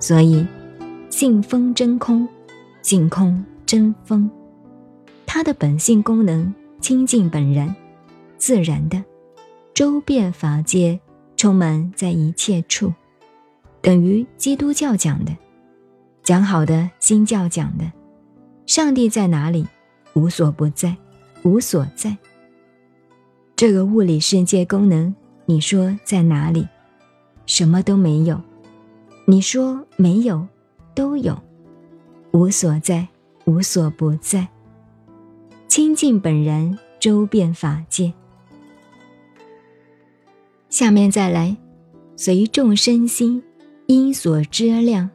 所以，性风真空，性空真风。它的本性功能清净本然，自然的，周遍法界，充满在一切处，等于基督教讲的，讲好的新教讲的，上帝在哪里？无所不在，无所在。这个物理世界功能，你说在哪里？什么都没有。你说没有，都有。无所在，无所不在。清净本然，周遍法界。下面再来，随众生心，因所知量。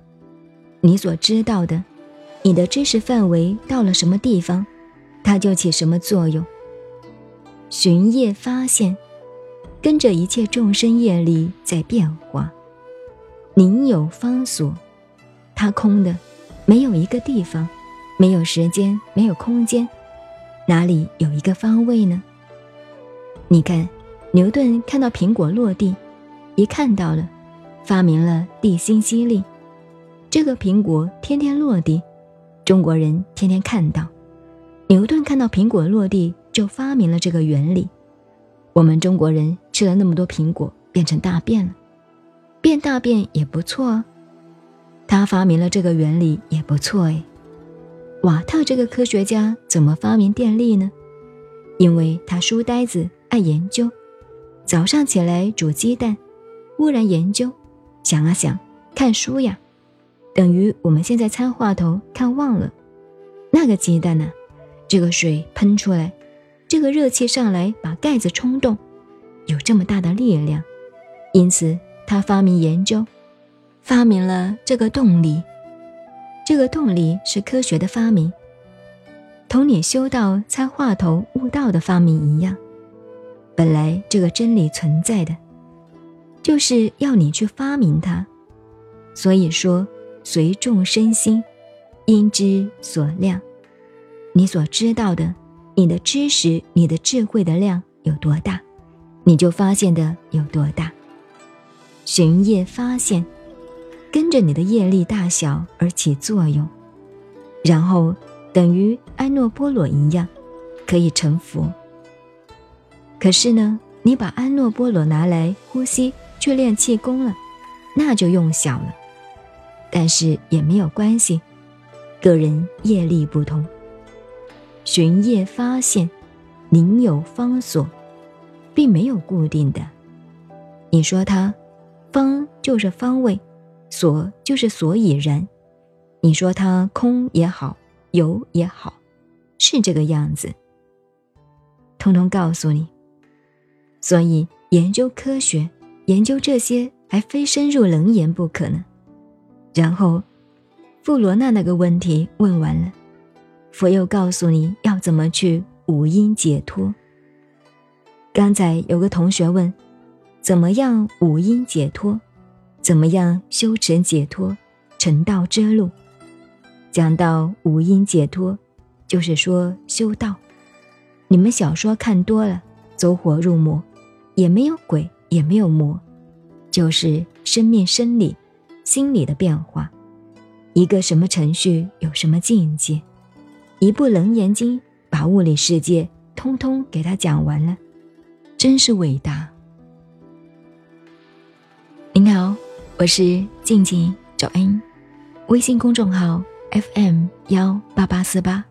你所知道的，你的知识范围到了什么地方？它就起什么作用？寻业发现，跟着一切众生业力在变化。宁有方所？它空的，没有一个地方，没有时间，没有空间，哪里有一个方位呢？你看，牛顿看到苹果落地，一看到了，发明了地心吸力。这个苹果天天落地，中国人天天看到。牛顿看到苹果落地，就发明了这个原理。我们中国人吃了那么多苹果，变成大便了，变大便也不错啊。他发明了这个原理也不错哎。瓦特这个科学家怎么发明电力呢？因为他书呆子，爱研究，早上起来煮鸡蛋，忽然研究，想啊想，看书呀，等于我们现在参话头看忘了，那个鸡蛋呢？这个水喷出来，这个热气上来把盖子冲动，有这么大的力量，因此他发明研究，发明了这个动力。这个动力是科学的发明，同你修道参话头悟道的发明一样。本来这个真理存在的，就是要你去发明它。所以说，随众生心，因之所量。你所知道的，你的知识、你的智慧的量有多大，你就发现的有多大。寻业发现，跟着你的业力大小而起作用，然后等于安诺波罗一样，可以成佛。可是呢，你把安诺波罗拿来呼吸去练气功了，那就用小了。但是也没有关系，个人业力不同。寻业发现，宁有方所，并没有固定的。你说它，方就是方位，所就是所以然。你说它空也好，有也好，是这个样子。通通告诉你。所以研究科学，研究这些，还非深入冷言不可呢。然后，富罗那那个问题问完了。佛又告诉你要怎么去五音解脱。刚才有个同学问，怎么样五音解脱？怎么样修成解脱？成道之路。讲到五音解脱，就是说修道。你们小说看多了，走火入魔，也没有鬼，也没有魔，就是生命生理、心理的变化。一个什么程序，有什么境界。一部《楞严经》把物理世界通通给他讲完了，真是伟大。我是静静找恩，微信公众号 FM 幺八八四八，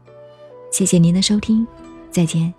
谢谢您的收听，再见。